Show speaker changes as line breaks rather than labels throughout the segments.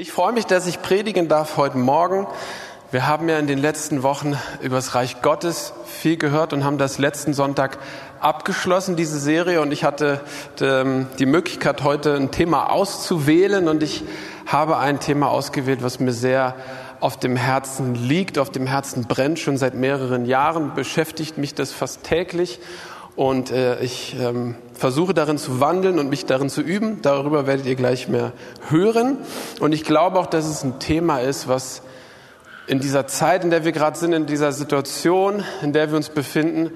Ich freue mich, dass ich predigen darf heute Morgen. Wir haben ja in den letzten Wochen über das Reich Gottes viel gehört und haben das letzten Sonntag abgeschlossen, diese Serie. Und ich hatte ähm, die Möglichkeit, heute ein Thema auszuwählen. Und ich habe ein Thema ausgewählt, was mir sehr auf dem Herzen liegt, auf dem Herzen brennt. Schon seit mehreren Jahren beschäftigt mich das fast täglich. Und äh, ich ähm, versuche darin zu wandeln und mich darin zu üben. Darüber werdet ihr gleich mehr hören. Und ich glaube auch, dass es ein Thema ist, was in dieser Zeit, in der wir gerade sind, in dieser Situation, in der wir uns befinden,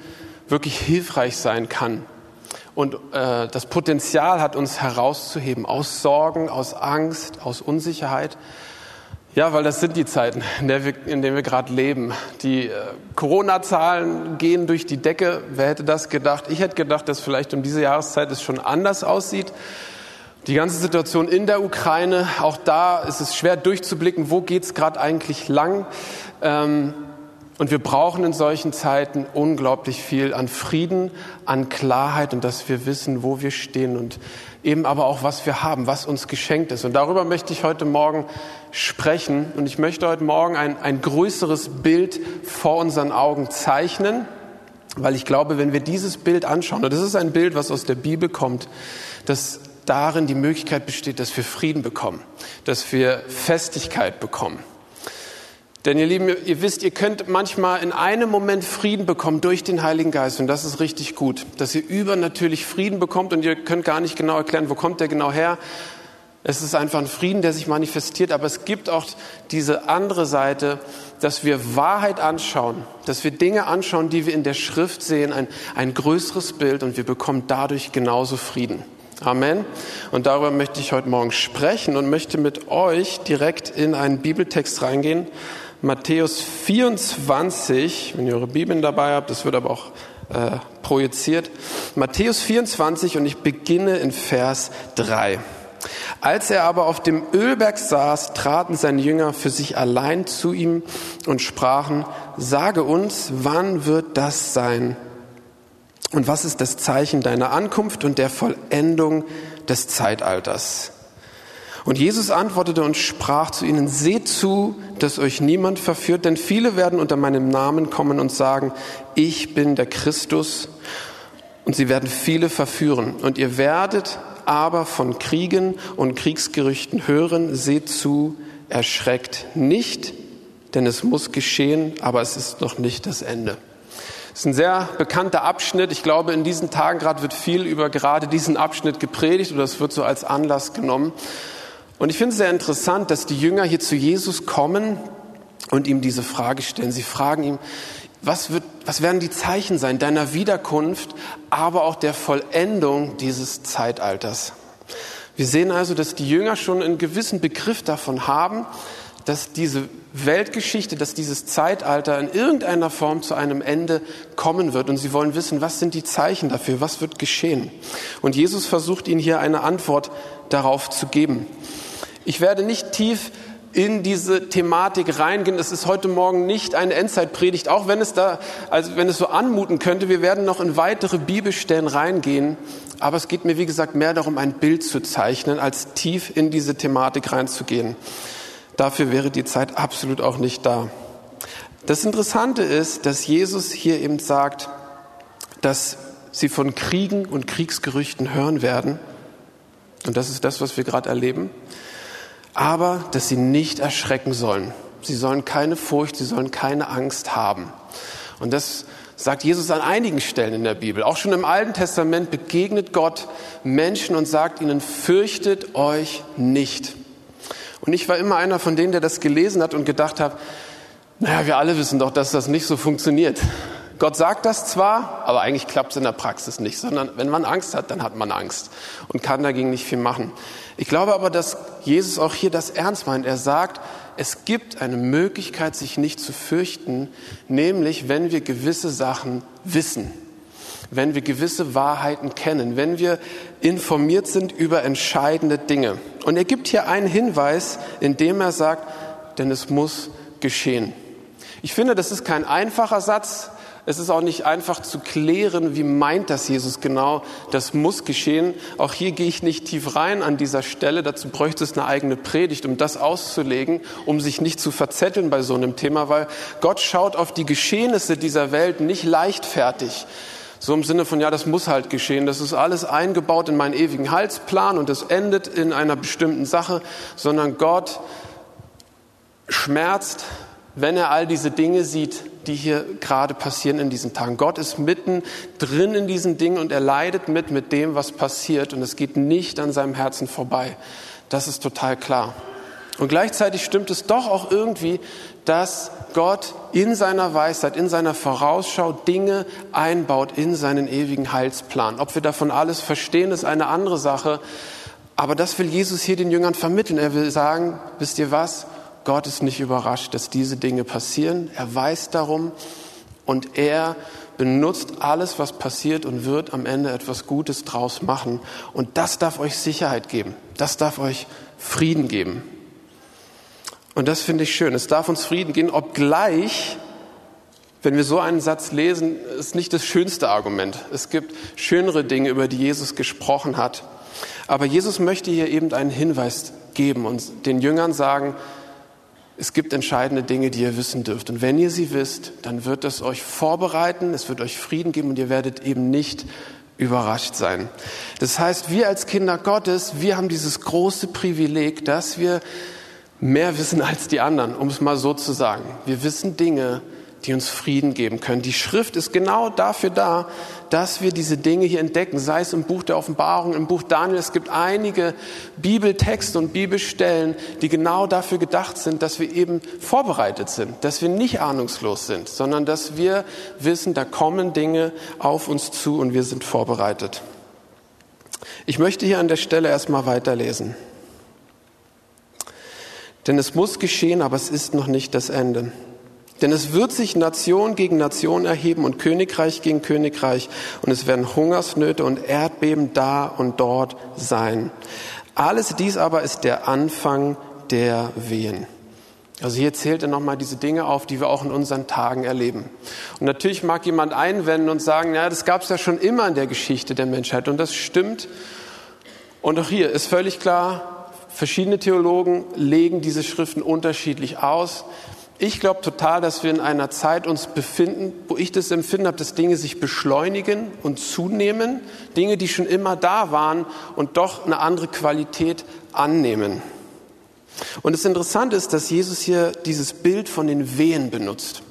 wirklich hilfreich sein kann. Und äh, das Potenzial hat, uns herauszuheben aus Sorgen, aus Angst, aus Unsicherheit. Ja, weil das sind die Zeiten, in, der wir, in denen wir gerade leben. Die äh, Corona-Zahlen gehen durch die Decke. Wer hätte das gedacht? Ich hätte gedacht, dass vielleicht um diese Jahreszeit es schon anders aussieht. Die ganze Situation in der Ukraine, auch da ist es schwer durchzublicken, wo geht's gerade eigentlich lang. Ähm, und wir brauchen in solchen Zeiten unglaublich viel an Frieden, an Klarheit und dass wir wissen, wo wir stehen und eben aber auch, was wir haben, was uns geschenkt ist. Und darüber möchte ich heute Morgen sprechen. Und ich möchte heute Morgen ein, ein größeres Bild vor unseren Augen zeichnen, weil ich glaube, wenn wir dieses Bild anschauen, und das ist ein Bild, was aus der Bibel kommt, dass darin die Möglichkeit besteht, dass wir Frieden bekommen, dass wir Festigkeit bekommen. Denn ihr Lieben, ihr wisst, ihr könnt manchmal in einem Moment Frieden bekommen durch den Heiligen Geist und das ist richtig gut, dass ihr übernatürlich Frieden bekommt und ihr könnt gar nicht genau erklären, wo kommt der genau her. Es ist einfach ein Frieden, der sich manifestiert, aber es gibt auch diese andere Seite, dass wir Wahrheit anschauen, dass wir Dinge anschauen, die wir in der Schrift sehen, ein, ein größeres Bild und wir bekommen dadurch genauso Frieden. Amen. Und darüber möchte ich heute Morgen sprechen und möchte mit euch direkt in einen Bibeltext reingehen Matthäus 24, wenn ihr eure Bibeln dabei habt, das wird aber auch äh, projiziert. Matthäus 24 und ich beginne in Vers 3. Als er aber auf dem Ölberg saß, traten seine Jünger für sich allein zu ihm und sprachen, sage uns, wann wird das sein? Und was ist das Zeichen deiner Ankunft und der Vollendung des Zeitalters? Und Jesus antwortete und sprach zu ihnen, seht zu, dass euch niemand verführt, denn viele werden unter meinem Namen kommen und sagen, ich bin der Christus. Und sie werden viele verführen. Und ihr werdet aber von Kriegen und Kriegsgerüchten hören, seht zu, erschreckt nicht, denn es muss geschehen, aber es ist noch nicht das Ende. Das ist ein sehr bekannter Abschnitt. Ich glaube, in diesen Tagen gerade wird viel über gerade diesen Abschnitt gepredigt oder es wird so als Anlass genommen. Und ich finde es sehr interessant, dass die Jünger hier zu Jesus kommen und ihm diese Frage stellen. Sie fragen ihm, was, wird, was werden die Zeichen sein deiner Wiederkunft, aber auch der Vollendung dieses Zeitalters? Wir sehen also, dass die Jünger schon einen gewissen Begriff davon haben, dass diese Weltgeschichte, dass dieses Zeitalter in irgendeiner Form zu einem Ende kommen wird. Und sie wollen wissen, was sind die Zeichen dafür, was wird geschehen. Und Jesus versucht ihnen hier eine Antwort darauf zu geben. Ich werde nicht tief in diese Thematik reingehen. Es ist heute Morgen nicht eine Endzeitpredigt, auch wenn es da, also wenn es so anmuten könnte. Wir werden noch in weitere Bibelstellen reingehen. Aber es geht mir, wie gesagt, mehr darum, ein Bild zu zeichnen, als tief in diese Thematik reinzugehen. Dafür wäre die Zeit absolut auch nicht da. Das Interessante ist, dass Jesus hier eben sagt, dass sie von Kriegen und Kriegsgerüchten hören werden. Und das ist das, was wir gerade erleben aber dass sie nicht erschrecken sollen. Sie sollen keine Furcht, sie sollen keine Angst haben. Und das sagt Jesus an einigen Stellen in der Bibel. Auch schon im Alten Testament begegnet Gott Menschen und sagt ihnen, fürchtet euch nicht. Und ich war immer einer von denen, der das gelesen hat und gedacht hat, naja, wir alle wissen doch, dass das nicht so funktioniert. Gott sagt das zwar, aber eigentlich klappt es in der Praxis nicht, sondern wenn man Angst hat, dann hat man Angst und kann dagegen nicht viel machen. Ich glaube aber, dass Jesus auch hier das ernst meint. Er sagt, es gibt eine Möglichkeit, sich nicht zu fürchten, nämlich wenn wir gewisse Sachen wissen, wenn wir gewisse Wahrheiten kennen, wenn wir informiert sind über entscheidende Dinge. Und er gibt hier einen Hinweis, indem er sagt, denn es muss geschehen. Ich finde, das ist kein einfacher Satz, Es ist auch nicht einfach zu klären, wie meint das Jesus genau. Das muss geschehen. Auch hier gehe ich nicht tief rein an dieser Stelle. Dazu bräuchte es eine eigene Predigt, um das auszulegen, um sich nicht zu verzetteln bei so einem Thema, weil Gott schaut auf die Geschehnisse dieser Welt nicht leichtfertig. So im Sinne von, ja, das muss halt geschehen. Das ist alles eingebaut in meinen ewigen Heilsplan und es endet in einer bestimmten Sache, sondern Gott schmerzt, wenn er all diese Dinge sieht, die hier gerade passieren in diesen Tagen. Gott ist mitten drin in diesen Dingen und er leidet mit mit dem, was passiert und es geht nicht an seinem Herzen vorbei. Das ist total klar. Und gleichzeitig stimmt es doch auch irgendwie, dass Gott in seiner Weisheit, in seiner Vorausschau Dinge einbaut in seinen ewigen Heilsplan. Ob wir davon alles verstehen, ist eine andere Sache. Aber das will Jesus hier den Jüngern vermitteln. Er will sagen, wisst ihr was? Gott ist nicht überrascht, dass diese Dinge passieren. Er weiß darum und er benutzt alles, was passiert und wird am Ende etwas Gutes draus machen. Und das darf euch Sicherheit geben. Das darf euch Frieden geben. Und das finde ich schön. Es darf uns Frieden geben, obgleich, wenn wir so einen Satz lesen, ist nicht das schönste Argument. Es gibt schönere Dinge, über die Jesus gesprochen hat. Aber Jesus möchte hier eben einen Hinweis geben und den Jüngern sagen, es gibt entscheidende Dinge, die ihr wissen dürft. Und wenn ihr sie wisst, dann wird es euch vorbereiten, es wird euch Frieden geben und ihr werdet eben nicht überrascht sein. Das heißt, wir als Kinder Gottes, wir haben dieses große Privileg, dass wir mehr wissen als die anderen, um es mal so zu sagen. Wir wissen Dinge, die uns Frieden geben können. Die Schrift ist genau dafür da, dass wir diese Dinge hier entdecken, sei es im Buch der Offenbarung, im Buch Daniel. Es gibt einige Bibeltexte und Bibelstellen, die genau dafür gedacht sind, dass wir eben vorbereitet sind, dass wir nicht ahnungslos sind, sondern dass wir wissen, da kommen Dinge auf uns zu und wir sind vorbereitet. Ich möchte hier an der Stelle erstmal weiterlesen. Denn es muss geschehen, aber es ist noch nicht das Ende. Denn es wird sich Nation gegen Nation erheben und Königreich gegen Königreich und es werden Hungersnöte und Erdbeben da und dort sein. Alles dies aber ist der Anfang der Wehen. Also hier zählt er nochmal diese Dinge auf, die wir auch in unseren Tagen erleben. Und natürlich mag jemand einwenden und sagen, ja, das gab es ja schon immer in der Geschichte der Menschheit und das stimmt. Und auch hier ist völlig klar, verschiedene Theologen legen diese Schriften unterschiedlich aus. Ich glaube total, dass wir in einer Zeit uns befinden, wo ich das Empfinden habe, dass Dinge sich beschleunigen und zunehmen, Dinge, die schon immer da waren und doch eine andere Qualität annehmen. Und das Interessante ist, dass Jesus hier dieses Bild von den Wehen benutzt,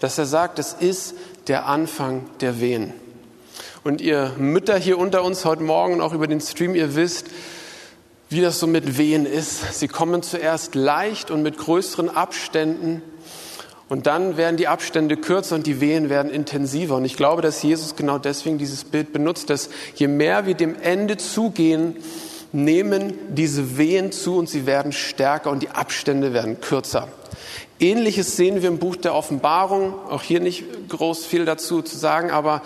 dass er sagt, es ist der Anfang der Wehen. Und ihr Mütter hier unter uns heute Morgen auch über den Stream, ihr wisst, wie das so mit Wehen ist. Sie kommen zuerst leicht und mit größeren Abständen und dann werden die Abstände kürzer und die Wehen werden intensiver. Und ich glaube, dass Jesus genau deswegen dieses Bild benutzt, dass je mehr wir dem Ende zugehen, nehmen diese Wehen zu und sie werden stärker und die Abstände werden kürzer. Ähnliches sehen wir im Buch der Offenbarung, auch hier nicht groß viel dazu zu sagen, aber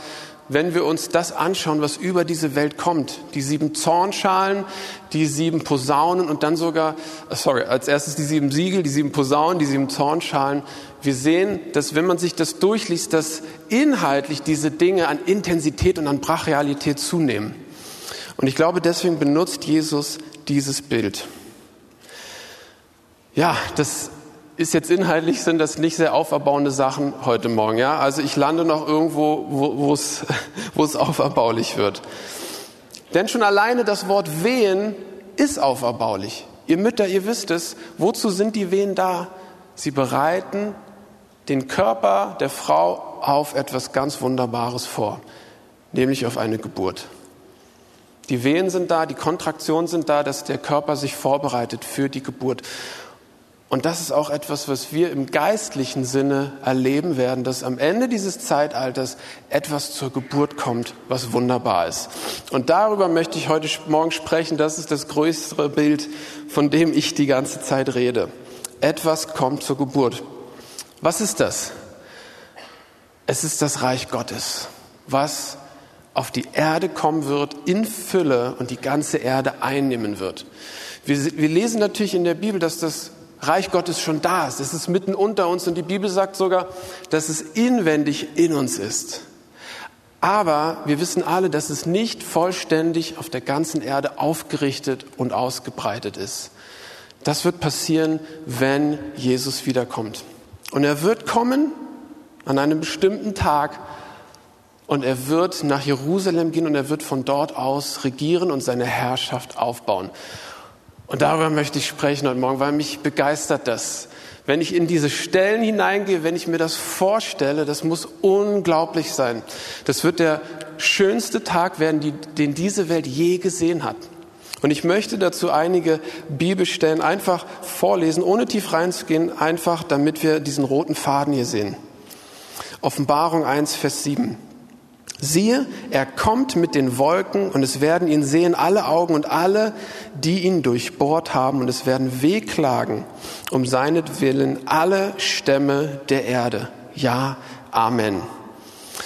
wenn wir uns das anschauen, was über diese Welt kommt. Die sieben Zornschalen, die sieben Posaunen und dann sogar, sorry, als erstes die sieben Siegel, die sieben Posaunen, die sieben Zornschalen. Wir sehen, dass wenn man sich das durchliest, dass inhaltlich diese Dinge an Intensität und an Brachialität zunehmen. Und ich glaube, deswegen benutzt Jesus dieses Bild. Ja, das ist jetzt inhaltlich sind das nicht sehr auferbauende Sachen heute Morgen. Ja, also ich lande noch irgendwo, wo, es auferbaulich wird. Denn schon alleine das Wort Wehen ist auferbaulich. Ihr Mütter, ihr wisst es. Wozu sind die Wehen da? Sie bereiten den Körper der Frau auf etwas ganz Wunderbares vor, nämlich auf eine Geburt. Die Wehen sind da, die Kontraktionen sind da, dass der Körper sich vorbereitet für die Geburt. Und das ist auch etwas, was wir im geistlichen Sinne erleben werden, dass am Ende dieses Zeitalters etwas zur Geburt kommt, was wunderbar ist. Und darüber möchte ich heute Morgen sprechen. Das ist das größere Bild, von dem ich die ganze Zeit rede. Etwas kommt zur Geburt. Was ist das? Es ist das Reich Gottes, was auf die Erde kommen wird in Fülle und die ganze Erde einnehmen wird. Wir, wir lesen natürlich in der Bibel, dass das Reich Gottes schon da ist. Es ist mitten unter uns und die Bibel sagt sogar, dass es inwendig in uns ist. Aber wir wissen alle, dass es nicht vollständig auf der ganzen Erde aufgerichtet und ausgebreitet ist. Das wird passieren, wenn Jesus wiederkommt. Und er wird kommen an einem bestimmten Tag und er wird nach Jerusalem gehen und er wird von dort aus regieren und seine Herrschaft aufbauen. Und darüber möchte ich sprechen heute Morgen, weil mich begeistert das. Wenn ich in diese Stellen hineingehe, wenn ich mir das vorstelle, das muss unglaublich sein. Das wird der schönste Tag werden, die, den diese Welt je gesehen hat. Und ich möchte dazu einige Bibelstellen einfach vorlesen, ohne tief reinzugehen, einfach damit wir diesen roten Faden hier sehen. Offenbarung 1, Vers 7. Siehe, er kommt mit den Wolken und es werden ihn sehen alle Augen und alle, die ihn durchbohrt haben und es werden wehklagen um seinetwillen alle Stämme der Erde. Ja, Amen.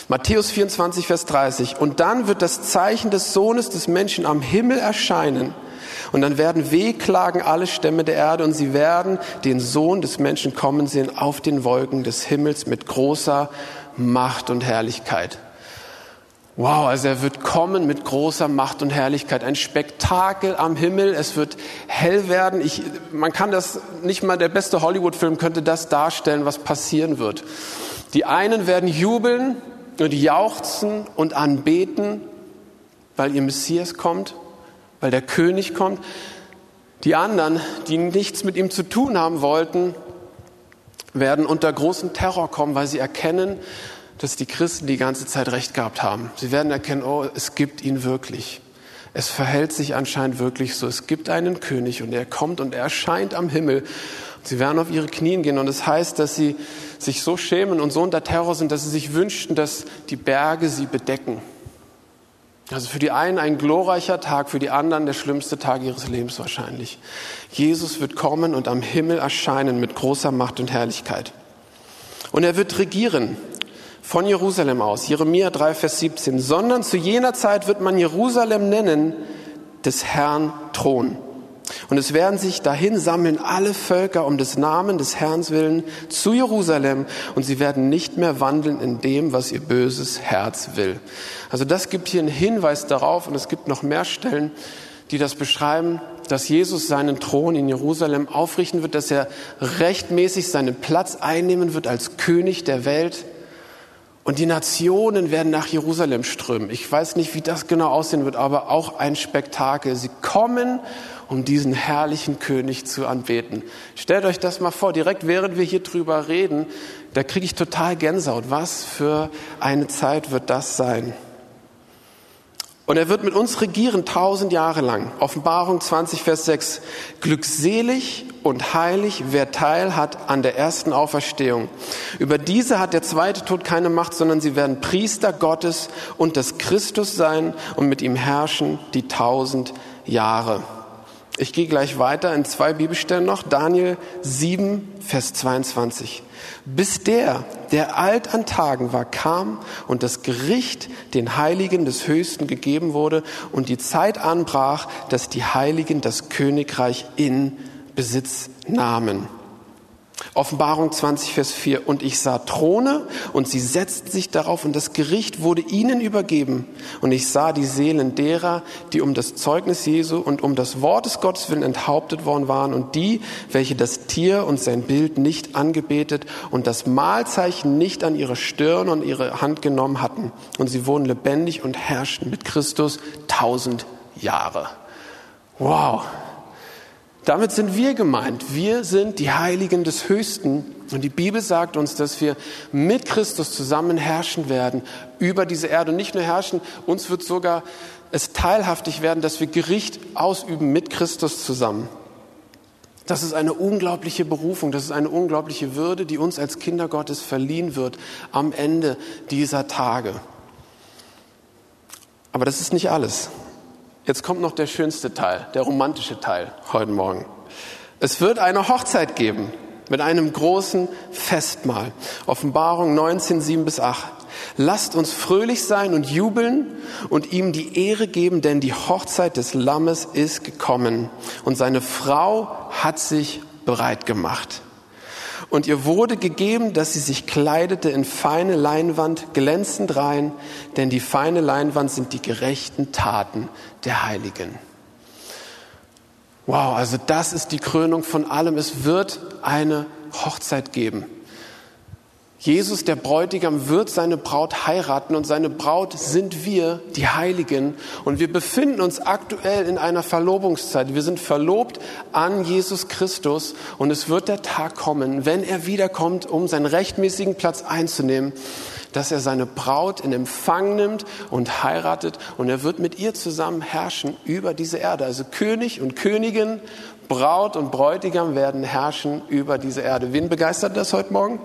Matthäus 24, Vers 30. Und dann wird das Zeichen des Sohnes des Menschen am Himmel erscheinen. Und dann werden wehklagen alle Stämme der Erde und sie werden den Sohn des Menschen kommen sehen auf den Wolken des Himmels mit großer Macht und Herrlichkeit. Wow, also er wird kommen mit großer Macht und Herrlichkeit. Ein Spektakel am Himmel. Es wird hell werden. Ich, man kann das nicht mal, der beste Hollywood-Film könnte das darstellen, was passieren wird. Die einen werden jubeln und jauchzen und anbeten, weil ihr Messias kommt, weil der König kommt. Die anderen, die nichts mit ihm zu tun haben wollten, werden unter großen Terror kommen, weil sie erkennen, dass die Christen die ganze Zeit recht gehabt haben. Sie werden erkennen, oh, es gibt ihn wirklich. Es verhält sich anscheinend wirklich so. Es gibt einen König und er kommt und er erscheint am Himmel. Sie werden auf ihre Knien gehen und es das heißt, dass sie sich so schämen und so unter Terror sind, dass sie sich wünschten, dass die Berge sie bedecken. Also für die einen ein glorreicher Tag, für die anderen der schlimmste Tag ihres Lebens wahrscheinlich. Jesus wird kommen und am Himmel erscheinen mit großer Macht und Herrlichkeit. Und er wird regieren von Jerusalem aus, Jeremia 3, Vers 17, sondern zu jener Zeit wird man Jerusalem nennen, des Herrn Thron. Und es werden sich dahin sammeln alle Völker um des Namen des Herrn willen zu Jerusalem und sie werden nicht mehr wandeln in dem, was ihr böses Herz will. Also das gibt hier einen Hinweis darauf und es gibt noch mehr Stellen, die das beschreiben, dass Jesus seinen Thron in Jerusalem aufrichten wird, dass er rechtmäßig seinen Platz einnehmen wird als König der Welt und die Nationen werden nach Jerusalem strömen. Ich weiß nicht, wie das genau aussehen wird, aber auch ein Spektakel. Sie kommen, um diesen herrlichen König zu anbeten. Stellt euch das mal vor, direkt während wir hier drüber reden, da kriege ich total Gänsehaut. Was für eine Zeit wird das sein? Und er wird mit uns regieren tausend Jahre lang. Offenbarung 20, Vers 6. Glückselig und heilig, wer Teil hat an der ersten Auferstehung. Über diese hat der zweite Tod keine Macht, sondern sie werden Priester Gottes und des Christus sein und mit ihm herrschen die tausend Jahre. Ich gehe gleich weiter in zwei Bibelstellen noch. Daniel 7, Vers 22. Bis der, der alt an Tagen war, kam und das Gericht den Heiligen des Höchsten gegeben wurde und die Zeit anbrach, dass die Heiligen das Königreich in Besitz nahmen. Offenbarung 20, Vers 4. Und ich sah Throne und sie setzten sich darauf und das Gericht wurde ihnen übergeben. Und ich sah die Seelen derer, die um das Zeugnis Jesu und um das Wort des Gottes willen enthauptet worden waren und die, welche das Tier und sein Bild nicht angebetet und das Mahlzeichen nicht an ihre Stirn und ihre Hand genommen hatten. Und sie wurden lebendig und herrschten mit Christus tausend Jahre. Wow. Damit sind wir gemeint. Wir sind die Heiligen des Höchsten. Und die Bibel sagt uns, dass wir mit Christus zusammen herrschen werden über diese Erde. Und nicht nur herrschen, uns wird sogar es teilhaftig werden, dass wir Gericht ausüben mit Christus zusammen. Das ist eine unglaubliche Berufung, das ist eine unglaubliche Würde, die uns als Kinder Gottes verliehen wird am Ende dieser Tage. Aber das ist nicht alles. Jetzt kommt noch der schönste Teil, der romantische Teil heute Morgen. Es wird eine Hochzeit geben mit einem großen Festmahl. Offenbarung 19, 7 bis 8. Lasst uns fröhlich sein und jubeln und ihm die Ehre geben, denn die Hochzeit des Lammes ist gekommen und seine Frau hat sich bereit gemacht. Und ihr wurde gegeben, dass sie sich kleidete in feine Leinwand, glänzend rein, denn die feine Leinwand sind die gerechten Taten der Heiligen. Wow, also das ist die Krönung von allem. Es wird eine Hochzeit geben. Jesus, der Bräutigam, wird seine Braut heiraten und seine Braut sind wir, die Heiligen. Und wir befinden uns aktuell in einer Verlobungszeit. Wir sind verlobt an Jesus Christus und es wird der Tag kommen, wenn er wiederkommt, um seinen rechtmäßigen Platz einzunehmen, dass er seine Braut in Empfang nimmt und heiratet und er wird mit ihr zusammen herrschen über diese Erde. Also König und Königin, Braut und Bräutigam werden herrschen über diese Erde. Wen begeistert das heute Morgen?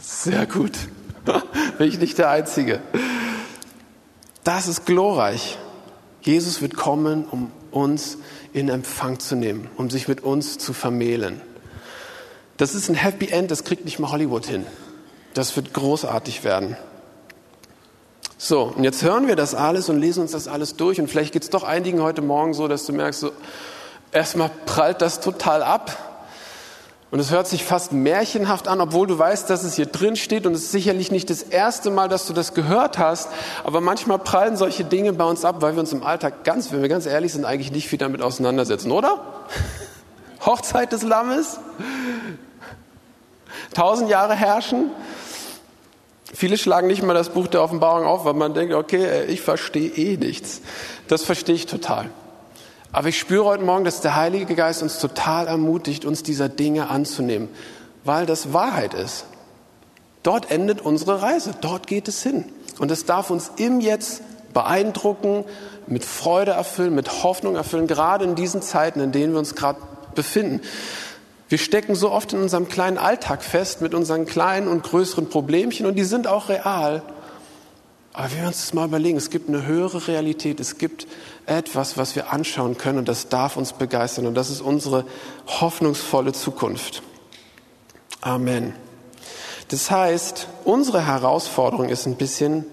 Sehr gut. Bin ich nicht der Einzige. Das ist glorreich. Jesus wird kommen, um uns in Empfang zu nehmen, um sich mit uns zu vermählen. Das ist ein Happy End, das kriegt nicht mal Hollywood hin. Das wird großartig werden. So, und jetzt hören wir das alles und lesen uns das alles durch. Und vielleicht geht es doch einigen heute Morgen so, dass du merkst, so, erstmal prallt das total ab. Und es hört sich fast märchenhaft an, obwohl du weißt, dass es hier drin steht. Und es ist sicherlich nicht das erste Mal, dass du das gehört hast. Aber manchmal prallen solche Dinge bei uns ab, weil wir uns im Alltag ganz, wenn wir ganz ehrlich sind, eigentlich nicht viel damit auseinandersetzen, oder? Hochzeit des Lammes? Tausend Jahre herrschen? Viele schlagen nicht mal das Buch der Offenbarung auf, weil man denkt, okay, ich verstehe eh nichts. Das verstehe ich total. Aber ich spüre heute Morgen, dass der Heilige Geist uns total ermutigt, uns dieser Dinge anzunehmen, weil das Wahrheit ist. Dort endet unsere Reise, dort geht es hin. Und es darf uns im Jetzt beeindrucken, mit Freude erfüllen, mit Hoffnung erfüllen, gerade in diesen Zeiten, in denen wir uns gerade befinden. Wir stecken so oft in unserem kleinen Alltag fest mit unseren kleinen und größeren Problemchen und die sind auch real. Aber wenn wir uns das mal überlegen, es gibt eine höhere Realität, es gibt etwas, was wir anschauen können und das darf uns begeistern und das ist unsere hoffnungsvolle Zukunft. Amen. Das heißt, unsere Herausforderung ist ein bisschen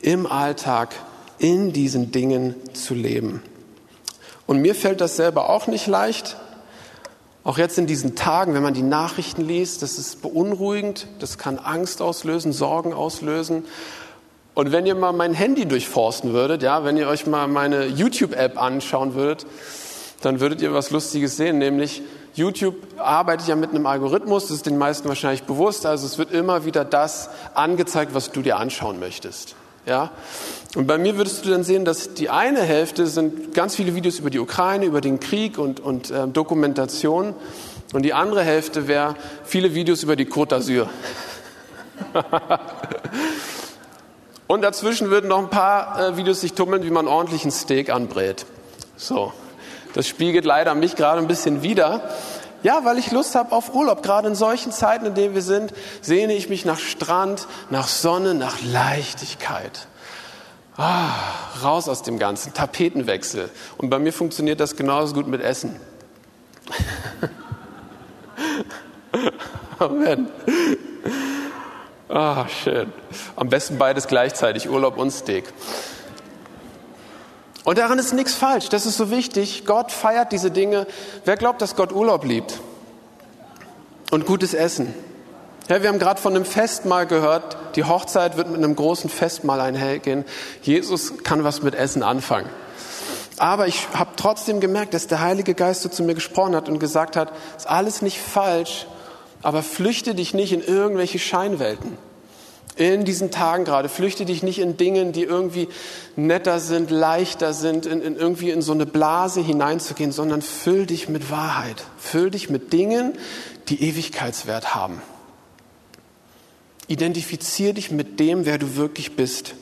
im Alltag in diesen Dingen zu leben. Und mir fällt das selber auch nicht leicht. Auch jetzt in diesen Tagen, wenn man die Nachrichten liest, das ist beunruhigend, das kann Angst auslösen, Sorgen auslösen. Und wenn ihr mal mein Handy durchforsten würdet, ja, wenn ihr euch mal meine YouTube-App anschauen würdet, dann würdet ihr was Lustiges sehen, nämlich YouTube arbeitet ja mit einem Algorithmus, das ist den meisten wahrscheinlich bewusst, also es wird immer wieder das angezeigt, was du dir anschauen möchtest. Ja? Und bei mir würdest du dann sehen, dass die eine Hälfte sind ganz viele Videos über die Ukraine, über den Krieg und, und äh, Dokumentation und die andere Hälfte wäre viele Videos über die Côte d'Azur. Und dazwischen würden noch ein paar äh, Videos sich tummeln, wie man ordentlich ein Steak anbrät. So, das spiegelt leider mich gerade ein bisschen wider. Ja, weil ich Lust habe auf Urlaub. Gerade in solchen Zeiten, in denen wir sind, sehne ich mich nach Strand, nach Sonne, nach Leichtigkeit. Ah, raus aus dem Ganzen, Tapetenwechsel. Und bei mir funktioniert das genauso gut mit Essen. Amen. Ah, schön. Am besten beides gleichzeitig, Urlaub und Steak. Und daran ist nichts falsch. Das ist so wichtig. Gott feiert diese Dinge. Wer glaubt, dass Gott Urlaub liebt? Und gutes Essen. Ja, wir haben gerade von einem Festmahl gehört. Die Hochzeit wird mit einem großen Festmahl einhergehen. Jesus kann was mit Essen anfangen. Aber ich habe trotzdem gemerkt, dass der Heilige Geist so zu mir gesprochen hat und gesagt hat, ist alles nicht falsch, aber flüchte dich nicht in irgendwelche Scheinwelten. In diesen Tagen gerade, flüchte dich nicht in Dingen, die irgendwie netter sind, leichter sind, in, in irgendwie in so eine Blase hineinzugehen, sondern füll dich mit Wahrheit. Füll dich mit Dingen, die Ewigkeitswert haben. Identifizier dich mit dem, wer du wirklich bist.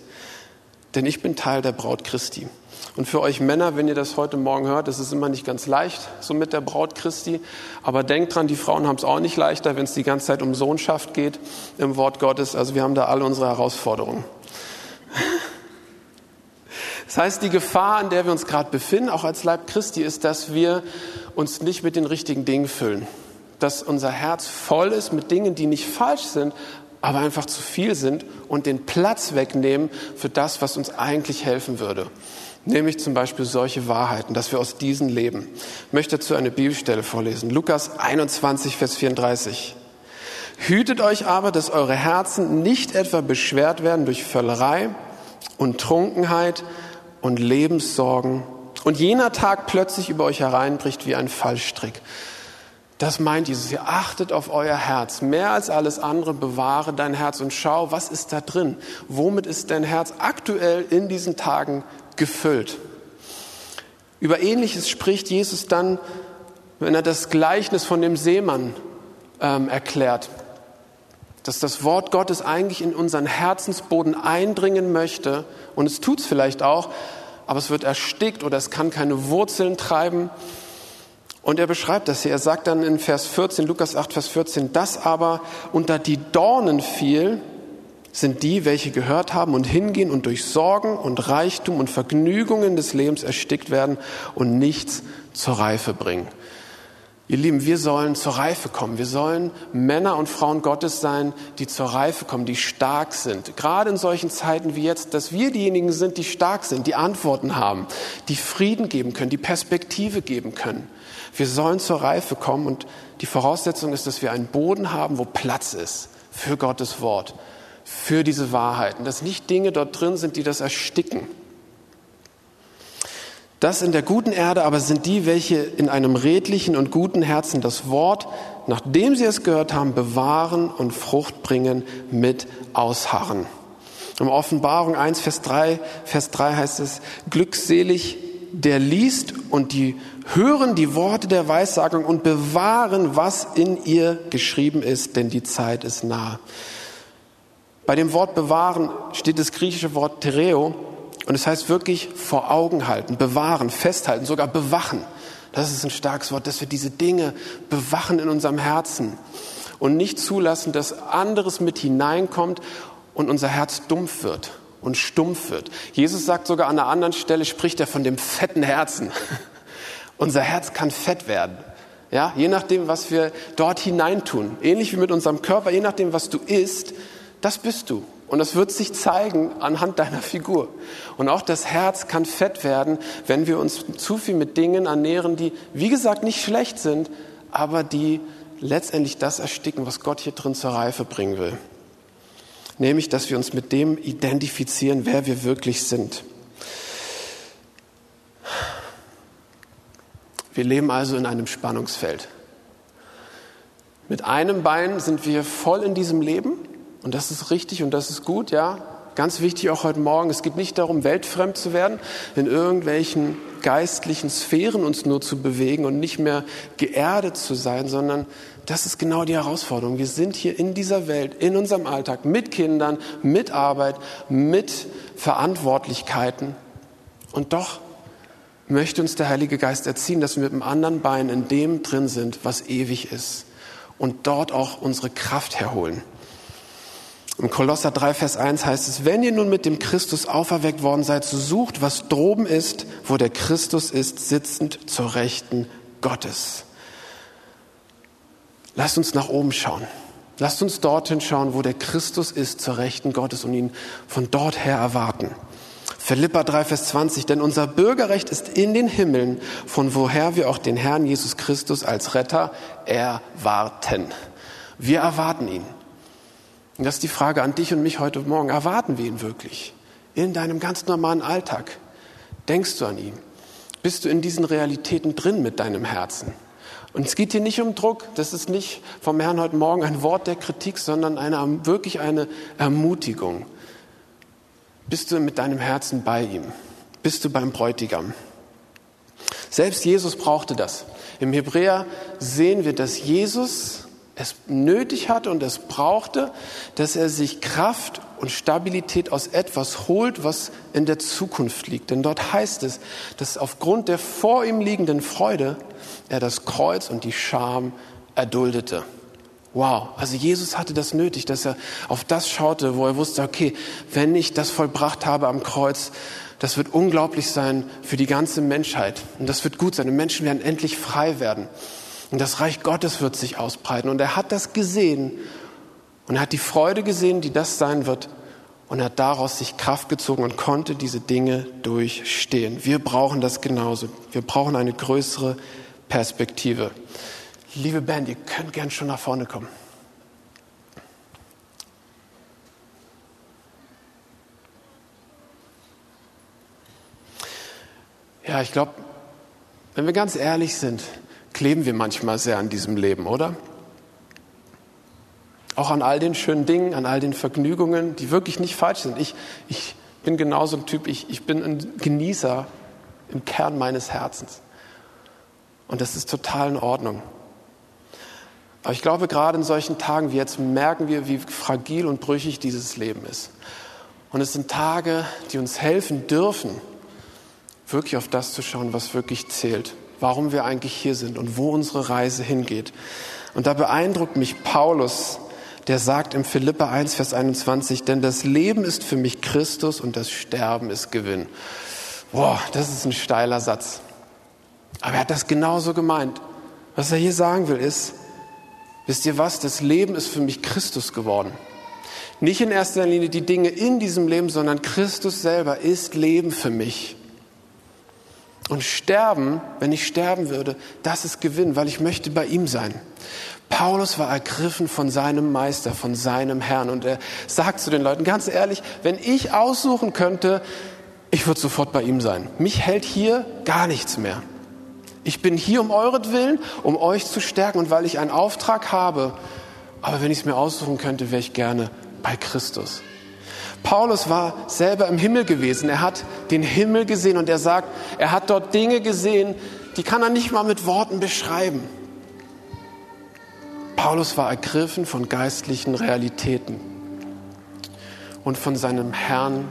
Denn ich bin Teil der Braut Christi. Und für euch Männer, wenn ihr das heute Morgen hört, das ist immer nicht ganz leicht, so mit der Braut Christi. Aber denkt dran, die Frauen haben es auch nicht leichter, wenn es die ganze Zeit um Sohnschaft geht im Wort Gottes. Also wir haben da alle unsere Herausforderungen. Das heißt, die Gefahr, in der wir uns gerade befinden, auch als Leib Christi, ist, dass wir uns nicht mit den richtigen Dingen füllen. Dass unser Herz voll ist mit Dingen, die nicht falsch sind, aber einfach zu viel sind und den Platz wegnehmen für das, was uns eigentlich helfen würde. Nämlich zum Beispiel solche Wahrheiten, dass wir aus diesen leben. Ich möchte dazu eine Bibelstelle vorlesen. Lukas 21, Vers 34. Hütet euch aber, dass eure Herzen nicht etwa beschwert werden durch Völlerei und Trunkenheit und Lebenssorgen und jener Tag plötzlich über euch hereinbricht wie ein Fallstrick. Das meint Jesus. Ihr achtet auf euer Herz. Mehr als alles andere bewahre dein Herz und schau, was ist da drin? Womit ist dein Herz aktuell in diesen Tagen gefüllt? Über Ähnliches spricht Jesus dann, wenn er das Gleichnis von dem Seemann ähm, erklärt. Dass das Wort Gottes eigentlich in unseren Herzensboden eindringen möchte. Und es tut es vielleicht auch, aber es wird erstickt oder es kann keine Wurzeln treiben. Und er beschreibt das hier. Er sagt dann in Vers 14, Lukas 8, Vers 14, das aber unter die Dornen fiel, sind die, welche gehört haben und hingehen und durch Sorgen und Reichtum und Vergnügungen des Lebens erstickt werden und nichts zur Reife bringen. Ihr Lieben, wir sollen zur Reife kommen. Wir sollen Männer und Frauen Gottes sein, die zur Reife kommen, die stark sind. Gerade in solchen Zeiten wie jetzt, dass wir diejenigen sind, die stark sind, die Antworten haben, die Frieden geben können, die Perspektive geben können. Wir sollen zur Reife kommen und die Voraussetzung ist, dass wir einen Boden haben, wo Platz ist für Gottes Wort, für diese Wahrheiten, dass nicht Dinge dort drin sind, die das ersticken. Das in der guten Erde aber sind die, welche in einem redlichen und guten Herzen das Wort, nachdem sie es gehört haben, bewahren und Frucht bringen mit Ausharren. Im Offenbarung 1, Vers 3, Vers 3 heißt es, glückselig der liest und die hören die Worte der Weissagung und bewahren, was in ihr geschrieben ist, denn die Zeit ist nah. Bei dem Wort bewahren steht das griechische Wort tereo, und es heißt wirklich vor Augen halten, bewahren, festhalten, sogar bewachen. Das ist ein starkes Wort, dass wir diese Dinge bewachen in unserem Herzen und nicht zulassen, dass anderes mit hineinkommt und unser Herz dumpf wird und stumpf wird. Jesus sagt sogar an einer anderen Stelle, spricht er von dem fetten Herzen. Unser Herz kann fett werden. Ja, je nachdem, was wir dort hineintun. Ähnlich wie mit unserem Körper, je nachdem, was du isst, das bist du. Und das wird sich zeigen anhand deiner Figur. Und auch das Herz kann fett werden, wenn wir uns zu viel mit Dingen ernähren, die, wie gesagt, nicht schlecht sind, aber die letztendlich das ersticken, was Gott hier drin zur Reife bringen will. Nämlich, dass wir uns mit dem identifizieren, wer wir wirklich sind. Wir leben also in einem Spannungsfeld. Mit einem Bein sind wir voll in diesem Leben und das ist richtig und das ist gut, ja. Ganz wichtig auch heute Morgen, es geht nicht darum, weltfremd zu werden, in irgendwelchen geistlichen Sphären uns nur zu bewegen und nicht mehr geerdet zu sein, sondern das ist genau die Herausforderung. Wir sind hier in dieser Welt, in unserem Alltag, mit Kindern, mit Arbeit, mit Verantwortlichkeiten. Und doch möchte uns der Heilige Geist erziehen, dass wir mit dem anderen Bein in dem drin sind, was ewig ist. Und dort auch unsere Kraft herholen. Im Kolosser 3, Vers 1 heißt es, wenn ihr nun mit dem Christus auferweckt worden seid, so sucht, was droben ist, wo der Christus ist, sitzend zur Rechten Gottes. Lasst uns nach oben schauen. Lasst uns dorthin schauen, wo der Christus ist, zur Rechten Gottes und ihn von dort her erwarten. Philippa 3, Vers 20, denn unser Bürgerrecht ist in den Himmeln, von woher wir auch den Herrn Jesus Christus als Retter erwarten. Wir erwarten ihn. Und das ist die Frage an dich und mich heute Morgen. Erwarten wir ihn wirklich? In deinem ganz normalen Alltag? Denkst du an ihn? Bist du in diesen Realitäten drin mit deinem Herzen? Und es geht hier nicht um Druck. Das ist nicht vom Herrn heute Morgen ein Wort der Kritik, sondern eine, wirklich eine Ermutigung. Bist du mit deinem Herzen bei ihm? Bist du beim Bräutigam? Selbst Jesus brauchte das. Im Hebräer sehen wir, dass Jesus es nötig hatte und es brauchte, dass er sich Kraft und Stabilität aus etwas holt, was in der Zukunft liegt. Denn dort heißt es, dass aufgrund der vor ihm liegenden Freude er das Kreuz und die Scham erduldete. Wow, also Jesus hatte das nötig, dass er auf das schaute, wo er wusste, okay, wenn ich das vollbracht habe am Kreuz, das wird unglaublich sein für die ganze Menschheit. Und das wird gut sein. Und Menschen werden endlich frei werden. Und das Reich Gottes wird sich ausbreiten. Und er hat das gesehen Und er hat die Freude gesehen, die das sein wird. Und er hat daraus sich Kraft gezogen und konnte diese Dinge durchstehen. Wir brauchen das genauso. Wir brauchen eine größere Perspektive. Liebe Band, ihr könnt gern schon nach vorne kommen. Ja, ich glaube, wenn wir ganz ehrlich sind, kleben wir manchmal sehr an diesem Leben, oder? Auch an all den schönen Dingen, an all den Vergnügungen, die wirklich nicht falsch sind. Ich, ich bin genauso ein Typ, ich, ich bin ein Genießer im Kern meines Herzens. Und das ist total in Ordnung. Aber ich glaube, gerade in solchen Tagen wie jetzt merken wir, wie fragil und brüchig dieses Leben ist. Und es sind Tage, die uns helfen dürfen, wirklich auf das zu schauen, was wirklich zählt, warum wir eigentlich hier sind und wo unsere Reise hingeht. Und da beeindruckt mich Paulus, der sagt im Philippa 1, Vers 21, denn das Leben ist für mich Christus und das Sterben ist Gewinn. Boah, das ist ein steiler Satz. Aber er hat das genauso gemeint. Was er hier sagen will ist, wisst ihr was, das Leben ist für mich Christus geworden. Nicht in erster Linie die Dinge in diesem Leben, sondern Christus selber ist Leben für mich. Und sterben, wenn ich sterben würde, das ist Gewinn, weil ich möchte bei ihm sein. Paulus war ergriffen von seinem Meister, von seinem Herrn. Und er sagt zu den Leuten, ganz ehrlich, wenn ich aussuchen könnte, ich würde sofort bei ihm sein. Mich hält hier gar nichts mehr. Ich bin hier um euretwillen, um euch zu stärken und weil ich einen Auftrag habe. Aber wenn ich es mir aussuchen könnte, wäre ich gerne bei Christus. Paulus war selber im Himmel gewesen. Er hat den Himmel gesehen und er sagt, er hat dort Dinge gesehen, die kann er nicht mal mit Worten beschreiben. Paulus war ergriffen von geistlichen Realitäten und von seinem Herrn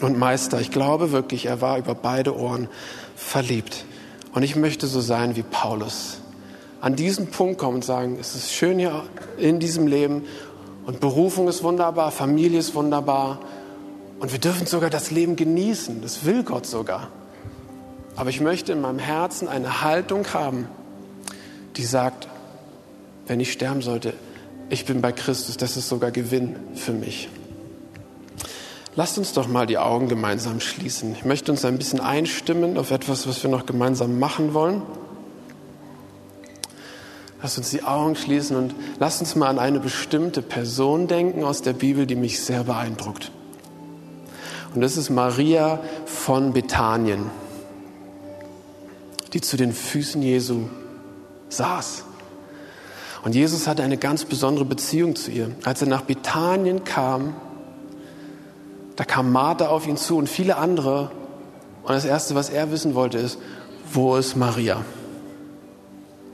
und Meister. Ich glaube wirklich, er war über beide Ohren verliebt. Und ich möchte so sein wie Paulus. An diesen Punkt kommen und sagen, es ist schön hier in diesem Leben und Berufung ist wunderbar, Familie ist wunderbar. Und wir dürfen sogar das Leben genießen. Das will Gott sogar. Aber ich möchte in meinem Herzen eine Haltung haben, die sagt, wenn ich sterben sollte, ich bin bei Christus, das ist sogar Gewinn für mich. Lasst uns doch mal die Augen gemeinsam schließen. Ich möchte uns ein bisschen einstimmen auf etwas, was wir noch gemeinsam machen wollen. Lass uns die Augen schließen und lass uns mal an eine bestimmte Person denken aus der Bibel, die mich sehr beeindruckt. Und das ist Maria von Bethanien, die zu den Füßen Jesu saß. Und Jesus hatte eine ganz besondere Beziehung zu ihr. Als er nach Bethanien kam, da kam Martha auf ihn zu und viele andere. Und das Erste, was er wissen wollte, ist, wo ist Maria?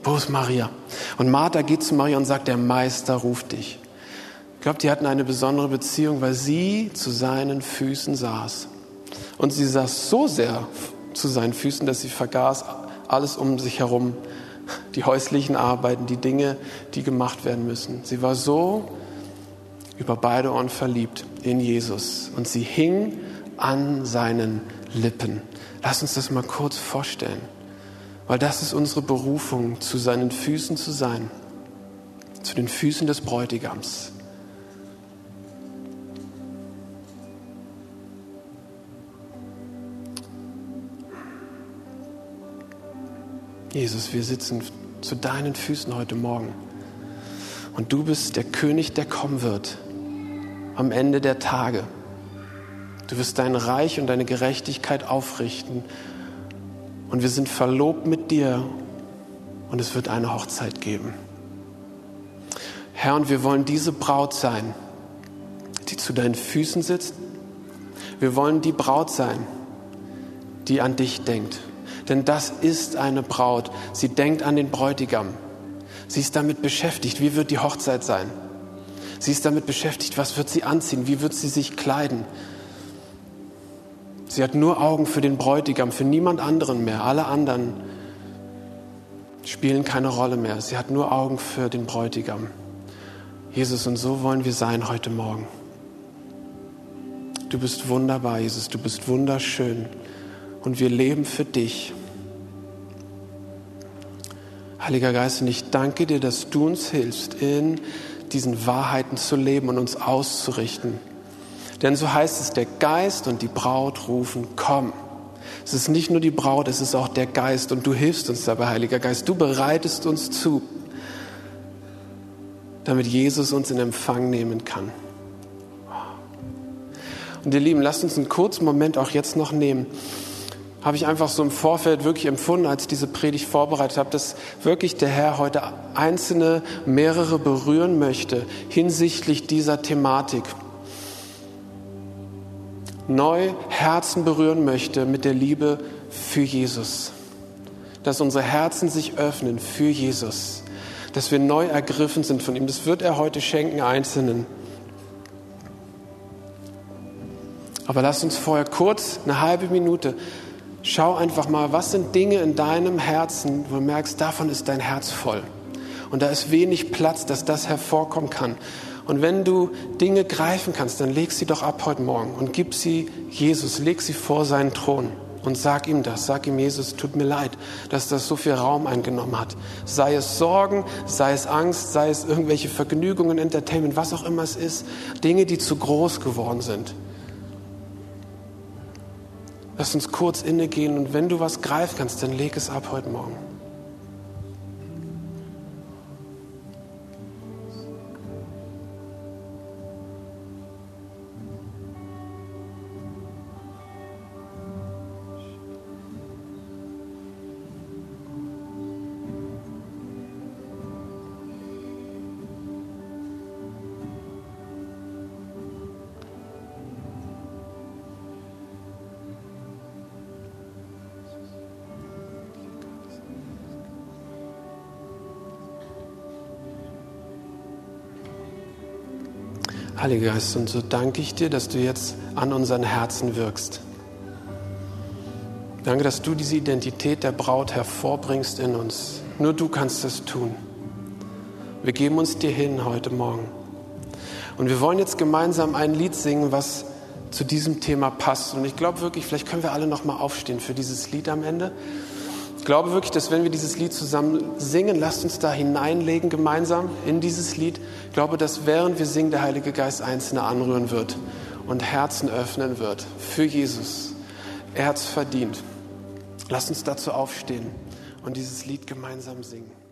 Wo ist Maria? Und Martha geht zu Maria und sagt, der Meister ruft dich. Ich glaube, die hatten eine besondere Beziehung, weil sie zu seinen Füßen saß. Und sie saß so sehr zu seinen Füßen, dass sie vergaß alles um sich herum, die häuslichen Arbeiten, die Dinge, die gemacht werden müssen. Sie war so über beide Ohren verliebt in Jesus und sie hing an seinen Lippen. Lass uns das mal kurz vorstellen. Weil das ist unsere Berufung, zu seinen Füßen zu sein, zu den Füßen des Bräutigams. Jesus, wir sitzen zu deinen Füßen heute Morgen. Und du bist der König, der kommen wird am Ende der Tage. Du wirst dein Reich und deine Gerechtigkeit aufrichten und wir sind verlobt mit dir und es wird eine Hochzeit geben. Herr, und wir wollen diese Braut sein, die zu deinen Füßen sitzt. Wir wollen die Braut sein, die an dich denkt. Denn das ist eine Braut. Sie denkt an den Bräutigam. Sie ist damit beschäftigt, wie wird die Hochzeit sein. Sie ist damit beschäftigt, was wird sie anziehen, wie wird sie sich kleiden. Sie hat nur Augen für den Bräutigam, für niemand anderen mehr. Alle anderen spielen keine Rolle mehr. Sie hat nur Augen für den Bräutigam. Jesus, und so wollen wir sein heute Morgen. Du bist wunderbar, Jesus, du bist wunderschön und wir leben für dich. Heiliger Geist, und ich danke dir, dass du uns hilfst in diesen Wahrheiten zu leben und uns auszurichten. Denn so heißt es, der Geist und die Braut rufen, komm. Es ist nicht nur die Braut, es ist auch der Geist und du hilfst uns dabei, Heiliger Geist. Du bereitest uns zu, damit Jesus uns in Empfang nehmen kann. Und ihr Lieben, lasst uns einen kurzen Moment auch jetzt noch nehmen. Habe ich einfach so im Vorfeld wirklich empfunden, als ich diese Predigt vorbereitet habe, dass wirklich der Herr heute einzelne, mehrere berühren möchte hinsichtlich dieser Thematik. Neu Herzen berühren möchte mit der Liebe für Jesus. Dass unsere Herzen sich öffnen für Jesus. Dass wir neu ergriffen sind von ihm. Das wird er heute schenken, Einzelnen. Aber lass uns vorher kurz, eine halbe Minute, schau einfach mal, was sind Dinge in deinem Herzen, wo du merkst, davon ist dein Herz voll. Und da ist wenig Platz, dass das hervorkommen kann. Und wenn du Dinge greifen kannst, dann leg sie doch ab heute Morgen und gib sie Jesus, leg sie vor seinen Thron und sag ihm das. Sag ihm, Jesus, tut mir leid, dass das so viel Raum eingenommen hat. Sei es Sorgen, sei es Angst, sei es irgendwelche Vergnügungen, Entertainment, was auch immer es ist. Dinge, die zu groß geworden sind. Lass uns kurz innegehen und wenn du was greifen kannst, dann leg es ab heute Morgen. Heiliger Geist, und so danke ich dir, dass du jetzt an unseren Herzen wirkst. Danke, dass du diese Identität der Braut hervorbringst in uns. Nur du kannst das tun. Wir geben uns dir hin heute Morgen. Und wir wollen jetzt gemeinsam ein Lied singen, was zu diesem Thema passt. Und ich glaube wirklich, vielleicht können wir alle noch mal aufstehen für dieses Lied am Ende. Ich glaube wirklich, dass wenn wir dieses Lied zusammen singen, lasst uns da hineinlegen gemeinsam in dieses Lied. Ich glaube, dass während wir singen, der Heilige Geist Einzelne anrühren wird und Herzen öffnen wird für Jesus. Er hat es verdient. Lasst uns dazu aufstehen und dieses Lied gemeinsam singen.